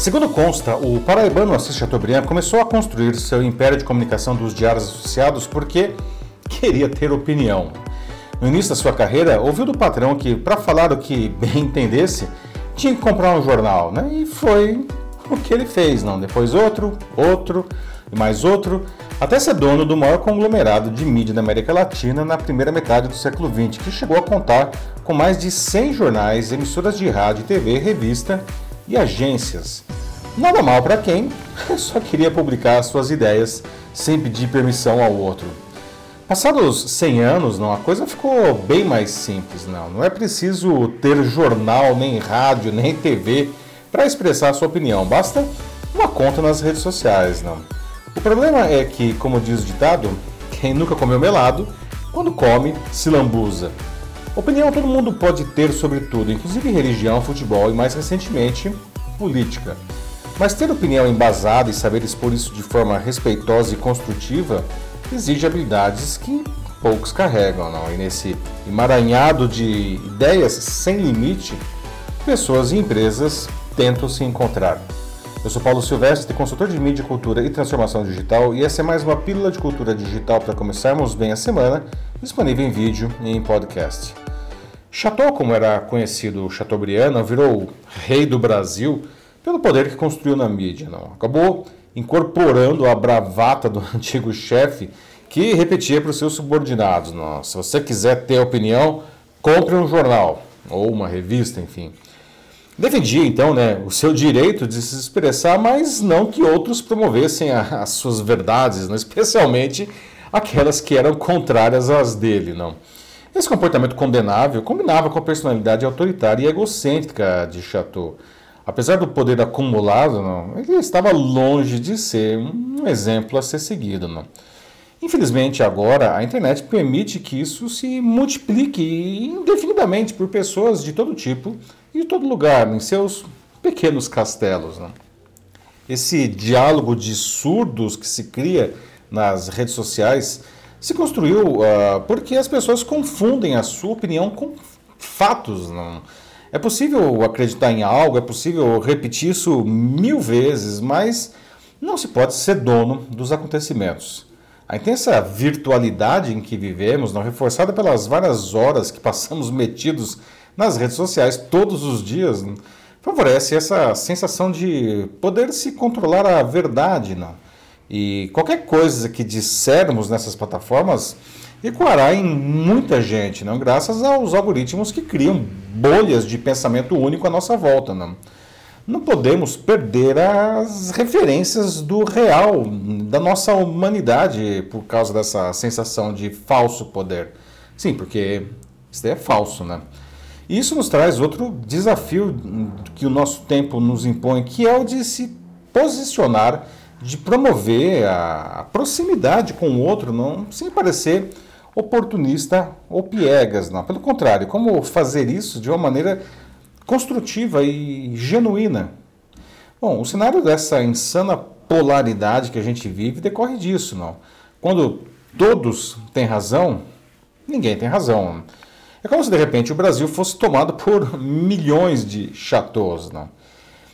Segundo consta, o paraibano Assis Chateaubriand começou a construir seu império de comunicação dos diários associados porque queria ter opinião. No início da sua carreira, ouviu do patrão que, para falar o que bem entendesse, tinha que comprar um jornal, né? E foi o que ele fez, não? Depois outro, outro e mais outro, até ser dono do maior conglomerado de mídia da América Latina na primeira metade do século XX, que chegou a contar com mais de 100 jornais, emissoras de rádio, TV, revista e agências. Nada mal para quem só queria publicar suas ideias sem pedir permissão ao outro. Passados 100 anos, não, a coisa ficou bem mais simples. Não, não é preciso ter jornal, nem rádio, nem TV para expressar sua opinião. Basta uma conta nas redes sociais. Não. O problema é que, como diz o ditado, quem nunca comeu melado, quando come, se lambuza. Opinião todo mundo pode ter sobre tudo, inclusive religião, futebol e, mais recentemente, política. Mas ter opinião embasada e saber expor isso de forma respeitosa e construtiva exige habilidades que poucos carregam, não? E nesse emaranhado de ideias sem limite, pessoas e empresas tentam se encontrar. Eu sou Paulo Silvestre, consultor de mídia, cultura e transformação digital, e essa é mais uma pílula de cultura digital para começarmos bem a semana, disponível em vídeo e em podcast. Chateau, como era conhecido Chateaubriand, virou rei do Brasil pelo poder que construiu na mídia. Não. Acabou incorporando a bravata do antigo chefe que repetia para os seus subordinados: não, se você quiser ter opinião, compre um jornal ou uma revista, enfim. Defendia então né, o seu direito de se expressar, mas não que outros promovessem a, as suas verdades, né, especialmente aquelas que eram contrárias às dele. Não. Esse comportamento condenável combinava com a personalidade autoritária e egocêntrica de Chateau. Apesar do poder acumulado, não, ele estava longe de ser um exemplo a ser seguido. Não. Infelizmente, agora, a internet permite que isso se multiplique indefinidamente por pessoas de todo tipo e de todo lugar, em seus pequenos castelos. Né? Esse diálogo de surdos que se cria nas redes sociais se construiu uh, porque as pessoas confundem a sua opinião com fatos. Não? É possível acreditar em algo, é possível repetir isso mil vezes, mas não se pode ser dono dos acontecimentos. A intensa virtualidade em que vivemos, não reforçada pelas várias horas que passamos metidos nas redes sociais todos os dias, favorece essa sensação de poder se controlar a verdade. Não? E qualquer coisa que dissermos nessas plataformas ecoará em muita gente, não? graças aos algoritmos que criam bolhas de pensamento único à nossa volta. Não? não podemos perder as referências do real, da nossa humanidade, por causa dessa sensação de falso poder. Sim, porque isso é falso, né? E isso nos traz outro desafio que o nosso tempo nos impõe, que é o de se posicionar, de promover a proximidade com o outro, não sem parecer oportunista ou piegas, não. Pelo contrário, como fazer isso de uma maneira construtiva e genuína. Bom, o cenário dessa insana polaridade que a gente vive decorre disso, não? Quando todos têm razão, ninguém tem razão. É como se de repente o Brasil fosse tomado por milhões de chateaus, não?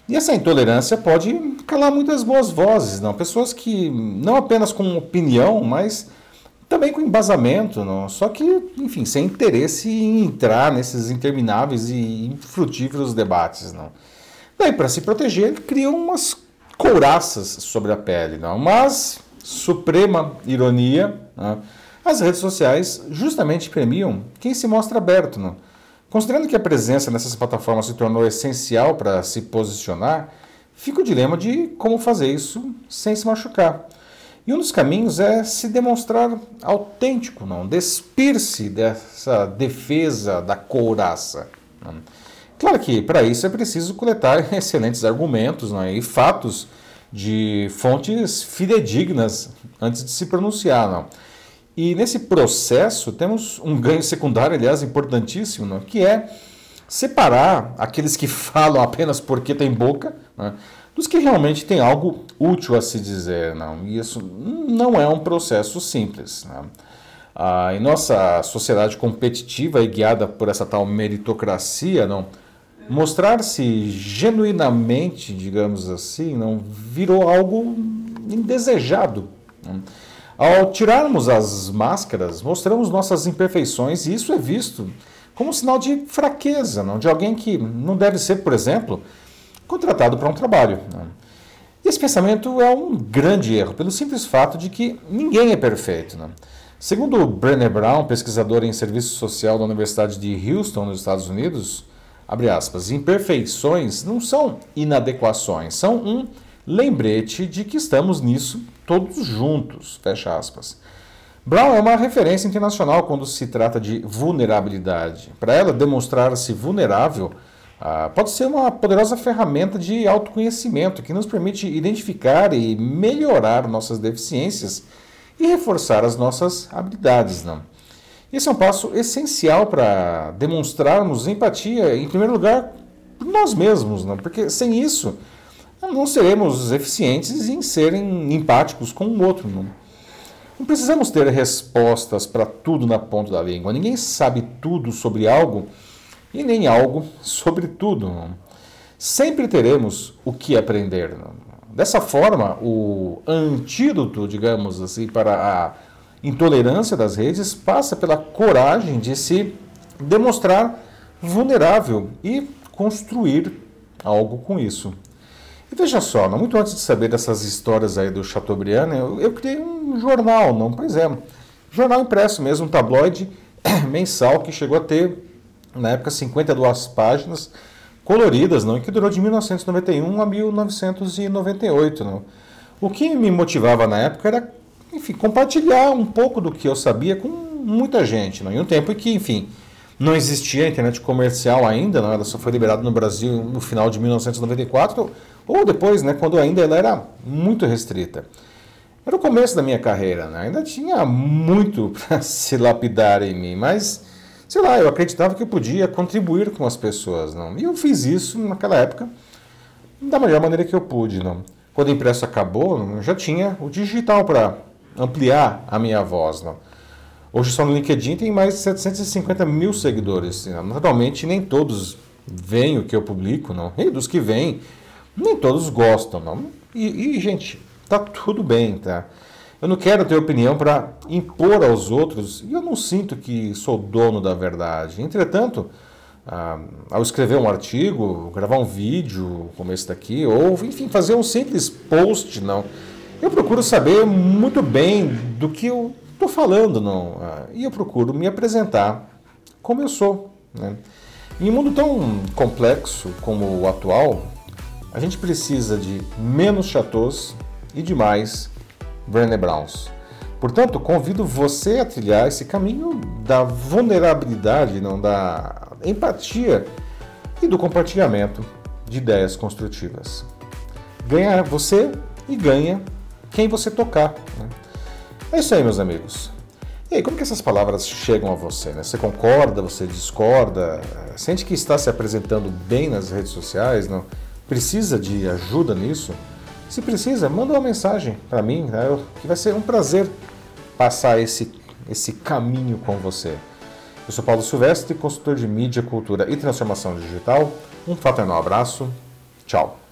E essa intolerância pode calar muitas boas vozes, não? Pessoas que não apenas com opinião, mas também com embasamento, não? só que, enfim, sem interesse em entrar nesses intermináveis e infrutíferos debates. Não? Daí, para se proteger, criam umas couraças sobre a pele. Não? Mas, suprema ironia, não? as redes sociais justamente premiam quem se mostra aberto. Não? Considerando que a presença nessas plataformas se tornou essencial para se posicionar, fica o dilema de como fazer isso sem se machucar. E um dos caminhos é se demonstrar autêntico, não despir-se dessa defesa da couraça. Claro que para isso é preciso coletar excelentes argumentos não, e fatos de fontes fidedignas antes de se pronunciar. Não. E nesse processo temos um ganho secundário, aliás, importantíssimo, não, que é separar aqueles que falam apenas porque tem boca não, dos que realmente têm algo útil a se dizer. Não? E isso não é um processo simples. Né? Ah, em nossa sociedade competitiva e guiada por essa tal meritocracia, não, mostrar-se genuinamente, digamos assim, não virou algo indesejado. Né? Ao tirarmos as máscaras, mostramos nossas imperfeições e isso é visto como sinal de fraqueza, não? de alguém que não deve ser, por exemplo, contratado para um trabalho. E esse pensamento é um grande erro, pelo simples fato de que ninguém é perfeito. Não? Segundo Brené Brown, pesquisador em serviço social da Universidade de Houston, nos Estados Unidos, abre aspas, imperfeições não são inadequações, são um lembrete de que estamos nisso todos juntos, fecha aspas. Brown é uma referência internacional quando se trata de vulnerabilidade. Para ela, demonstrar-se vulnerável ah, pode ser uma poderosa ferramenta de autoconhecimento que nos permite identificar e melhorar nossas deficiências e reforçar as nossas habilidades. Não? Esse é um passo essencial para demonstrarmos empatia, em primeiro lugar, por nós mesmos, não? porque sem isso não seremos eficientes em serem empáticos com o outro. Não, não precisamos ter respostas para tudo na ponta da língua. Ninguém sabe tudo sobre algo e nem algo sobre tudo. Sempre teremos o que aprender. Dessa forma, o antídoto, digamos assim, para a intolerância das redes passa pela coragem de se demonstrar vulnerável e construir algo com isso. E veja só, não, muito antes de saber dessas histórias aí do Chateaubriand, eu, eu criei um jornal, não, pois é, jornal impresso mesmo, um tabloide mensal que chegou a ter, na época, 52 páginas, coloridas, não, e que durou de 1991 a 1998. Não. O que me motivava na época era, enfim, compartilhar um pouco do que eu sabia com muita gente, não, em um tempo em que, enfim, não existia internet comercial ainda, não, ela só foi liberada no Brasil no final de 1994, ou depois, né, quando ainda ela era muito restrita. Era o começo da minha carreira, né? ainda tinha muito para se lapidar em mim, mas sei lá, eu acreditava que eu podia contribuir com as pessoas, não? E eu fiz isso naquela época da melhor maneira que eu pude, não? Quando o impresso acabou, eu já tinha o digital para ampliar a minha voz, não? Hoje só no LinkedIn tem mais de 750 mil seguidores. Naturalmente, nem todos veem o que eu publico, não? E dos que vêm, nem todos gostam, não? E, e gente, tá tudo bem, tá? Eu não quero ter opinião para impor aos outros e eu não sinto que sou dono da verdade. Entretanto, ah, ao escrever um artigo, gravar um vídeo como esse daqui, ou enfim, fazer um simples post, não, eu procuro saber muito bem do que eu estou falando, não, ah, e eu procuro me apresentar como eu sou. Né? Em um mundo tão complexo como o atual, a gente precisa de menos chateaus e de mais Brené Browns. Portanto, convido você a trilhar esse caminho da vulnerabilidade, não da empatia e do compartilhamento de ideias construtivas. Ganha você e ganha quem você tocar. Né? É isso aí, meus amigos. E aí, como que essas palavras chegam a você? Né? Você concorda, você discorda? Sente que está se apresentando bem nas redes sociais? Não? Precisa de ajuda nisso? Se precisa, manda uma mensagem para mim, né? que vai ser um prazer passar esse, esse caminho com você. Eu sou Paulo Silvestre, consultor de mídia, cultura e transformação digital. Um fraternal abraço. Tchau.